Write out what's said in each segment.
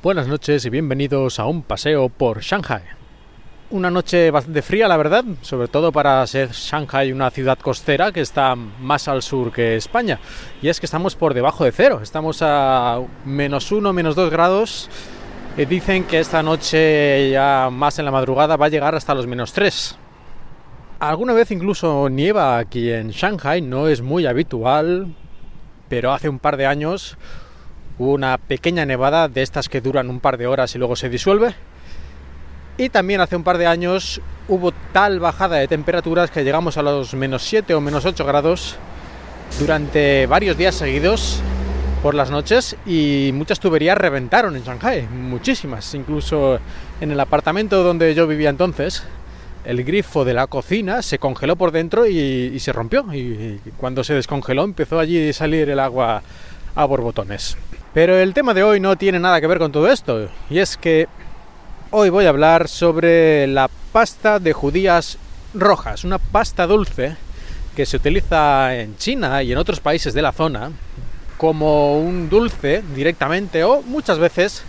Buenas noches y bienvenidos a un paseo por Shanghai. Una noche bastante fría, la verdad, sobre todo para ser Shanghai una ciudad costera que está más al sur que España. Y es que estamos por debajo de cero, estamos a menos uno, menos dos grados. Y dicen que esta noche, ya más en la madrugada, va a llegar hasta los menos tres. Alguna vez incluso nieva aquí en Shanghai, no es muy habitual, pero hace un par de años una pequeña nevada de estas que duran un par de horas y luego se disuelve. Y también hace un par de años hubo tal bajada de temperaturas que llegamos a los menos 7 o menos 8 grados durante varios días seguidos por las noches y muchas tuberías reventaron en Shanghai, muchísimas, incluso en el apartamento donde yo vivía entonces. El grifo de la cocina se congeló por dentro y, se rompió y cuando se descongeló empezó allí a salir el agua a borbotones. Pero el tema de hoy no tiene nada que ver con todo esto, y es que hoy voy a hablar sobre la pasta de judías rojas, una pasta dulce que se utiliza en China y en otros países de la zona como un dulce directamente o muchas veces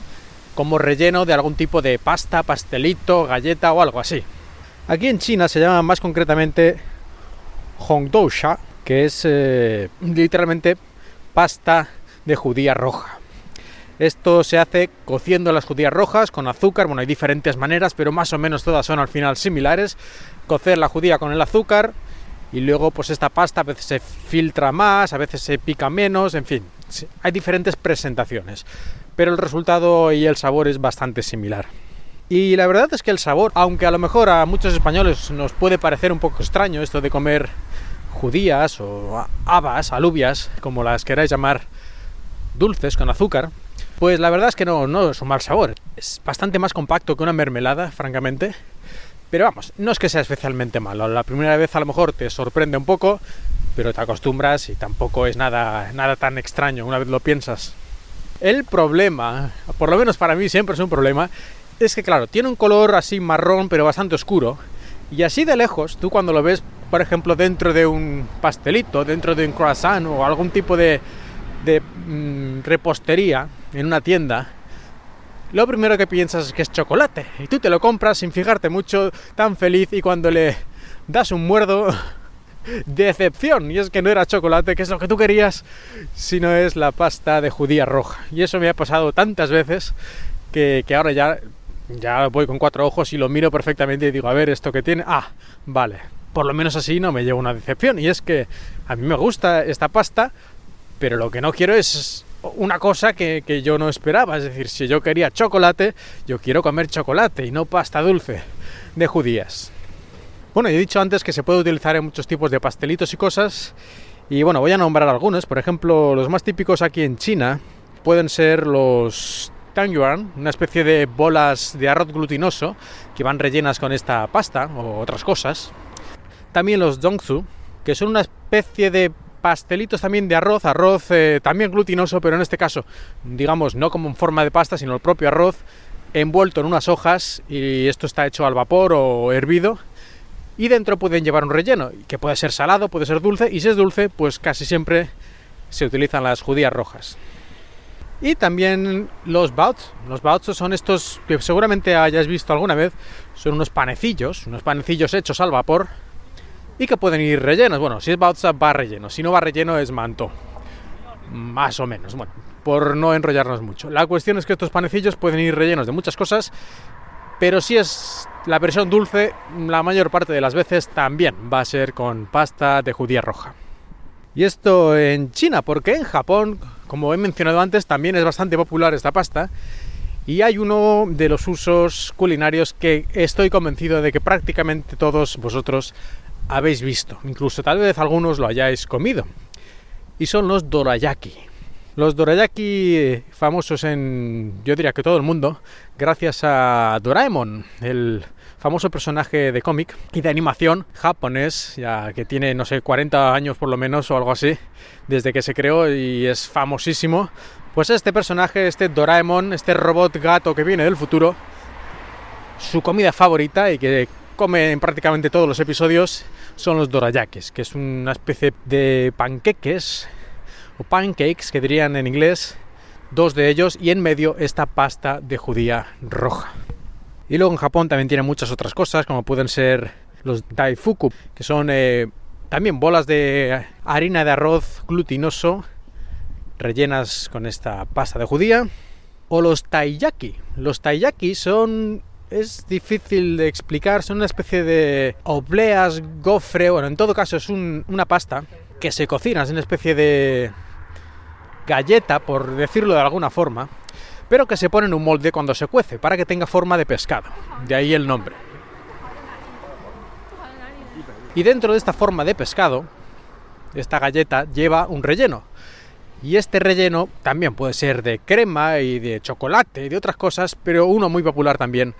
como relleno de algún tipo de pasta, pastelito, galleta o algo así. Aquí en China se llama más concretamente Hongdousha, que es eh, literalmente pasta de judía roja. Esto se hace cociendo las judías rojas con azúcar, bueno, hay diferentes maneras, pero más o menos todas son al final similares. Cocer la judía con el azúcar y luego pues esta pasta a veces se filtra más, a veces se pica menos, en fin, hay diferentes presentaciones, pero el resultado y el sabor es bastante similar. Y la verdad es que el sabor, aunque a lo mejor a muchos españoles nos puede parecer un poco extraño esto de comer judías o habas, alubias, como las queráis llamar, dulces con azúcar, pues la verdad es que no, no es un mal sabor. Es bastante más compacto que una mermelada, francamente. Pero vamos, no es que sea especialmente malo. La primera vez a lo mejor te sorprende un poco, pero te acostumbras y tampoco es nada, nada tan extraño una vez lo piensas. El problema, por lo menos para mí siempre es un problema, es que claro, tiene un color así marrón pero bastante oscuro. Y así de lejos, tú cuando lo ves, por ejemplo, dentro de un pastelito, dentro de un croissant o algún tipo de, mm, repostería en una tienda, lo primero que piensas es que es chocolate. Y tú te lo compras sin fijarte mucho, tan feliz, y cuando le das un muerdo, decepción. Y es que no era chocolate, que es lo que tú querías, sino es la pasta de judía roja. Y eso me ha pasado tantas veces que, ahora ya, ya voy con cuatro ojos y lo miro perfectamente y digo, a ver, esto que tiene. Ah, vale. Por lo menos así no me llevo una decepción. Y es que a mí me gusta esta pasta, pero lo que no quiero es una cosa que, yo no esperaba. Es decir, si yo quería chocolate, yo quiero comer chocolate y no pasta dulce de judías. Bueno, he dicho antes que se puede utilizar en muchos tipos de pastelitos y cosas. Y bueno, voy a nombrar algunos. Por ejemplo, los más típicos aquí en China pueden ser los tangyuan, una especie de bolas de arroz glutinoso que van rellenas con esta pasta o otras cosas. También los dongzu, que son una especie de pastelitos también de arroz, arroz eh, también glutinoso, pero en este caso, digamos, no como en forma de pasta, sino el propio arroz envuelto en unas hojas y esto está hecho al vapor o hervido y dentro pueden llevar un relleno que puede ser salado, puede ser dulce y si es dulce, pues casi siempre se utilizan las judías rojas. Y también los baots. Los baots son estos que seguramente hayáis visto alguna vez. Son unos panecillos, unos panecillos hechos al vapor y que pueden ir rellenos. Bueno, si es bautza va relleno, si no va relleno es manto. Más o menos, bueno, por no enrollarnos mucho. La cuestión es que estos panecillos pueden ir rellenos de muchas cosas, pero si es la versión dulce, la mayor parte de las veces también va a ser con pasta de judía roja. Y esto en China, porque en Japón, como he mencionado antes, también es bastante popular esta pasta. Y hay uno de los usos culinarios que estoy convencido de que prácticamente todos vosotros habéis visto, incluso tal vez algunos lo hayáis comido, y son los dorayaki. Los dorayaki famosos en, yo diría que todo el mundo, gracias a Doraemon, el famoso personaje de cómic y de animación japonés, ya que tiene, no sé, 40 años por lo menos o algo así, desde que se creó y es famosísimo. Pues este personaje, este Doraemon, este robot gato que viene del futuro, su comida favorita y que come en prácticamente todos los episodios son los dorayakis, que es una especie de panqueques o pancakes que dirían en inglés dos de ellos y en medio esta pasta de judía roja. Y luego en Japón también tiene muchas otras cosas, como pueden ser los daifuku, que son eh, también bolas de harina de arroz glutinoso rellenas con esta pasta de judía. O los taiyaki. Los taiyaki son es difícil de explicar, son una especie de obleas, gofre, bueno, en todo caso es una pasta que se cocina, es una especie de galleta, por decirlo de alguna forma, pero que se pone en un molde cuando se cuece, para que tenga forma de pescado, de ahí el nombre. Y dentro de esta forma de pescado, esta galleta lleva un relleno. Y este relleno también puede ser de crema y de chocolate y de otras cosas, pero uno muy popular también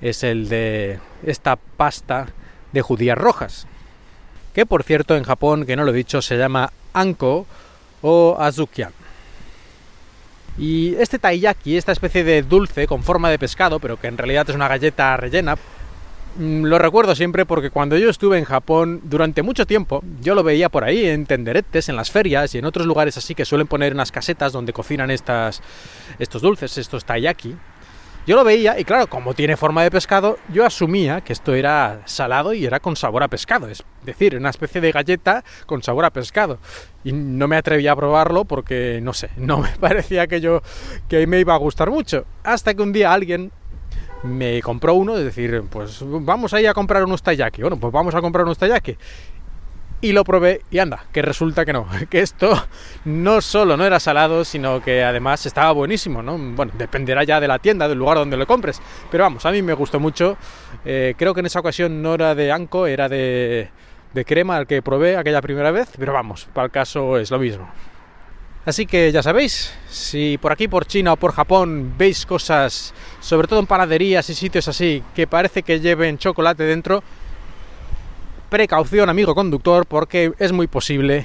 es el de esta pasta de judías rojas. Que por cierto en Japón, que no lo he dicho, se llama anko o azukian. Y este taiyaki, esta especie de dulce con forma de pescado, pero que en realidad es una galleta rellena, lo recuerdo siempre porque cuando yo estuve en Japón durante mucho tiempo, yo lo veía por ahí en tenderetes, en las ferias y en otros lugares así que suelen poner unas casetas donde cocinan estas, estos dulces, estos taiyaki. Yo lo veía y claro, como tiene forma de pescado, yo asumía que esto era salado y era con sabor a pescado, es decir, una especie de galleta con sabor a pescado. Y no me atrevía a probarlo porque, no sé, no me parecía que yo que me iba a gustar mucho. Hasta que un día alguien me compró uno, es decir, pues vamos a ir a comprar unos taiyaki. Bueno, pues vamos a comprar unos taiyaki. Y lo probé y anda, que resulta que no, que esto no solo no era salado, sino que además estaba buenísimo, ¿no? Bueno, dependerá ya de la tienda, del lugar donde lo compres. Pero vamos, a mí me gustó mucho. Eh, creo que en esa ocasión no era de anco, era de, de crema al que probé aquella primera vez, pero vamos, para el caso es lo mismo. Así que ya sabéis, si por aquí, por China o por Japón veis cosas, sobre todo en panaderías y sitios así, que parece que lleven chocolate dentro, precaución amigo conductor, porque es muy posible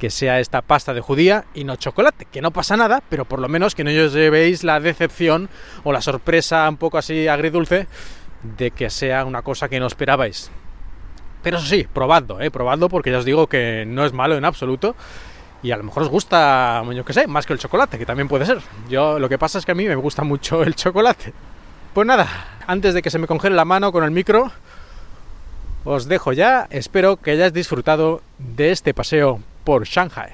que sea esta pasta de judía y no chocolate, que no pasa nada, pero por lo menos que no os llevéis la decepción o la sorpresa un poco así agridulce de que sea una cosa que no esperabais. Pero eso sí, probadlo, ¿eh? probadlo porque ya os digo que no es malo en absoluto y a lo mejor os gusta, yo qué sé, más que el chocolate, que también puede ser. Yo lo que pasa es que a mí me gusta mucho el chocolate. Pues nada, antes de que se me congele la mano con el micro, os dejo ya. Espero que hayáis disfrutado de este paseo por Shanghai.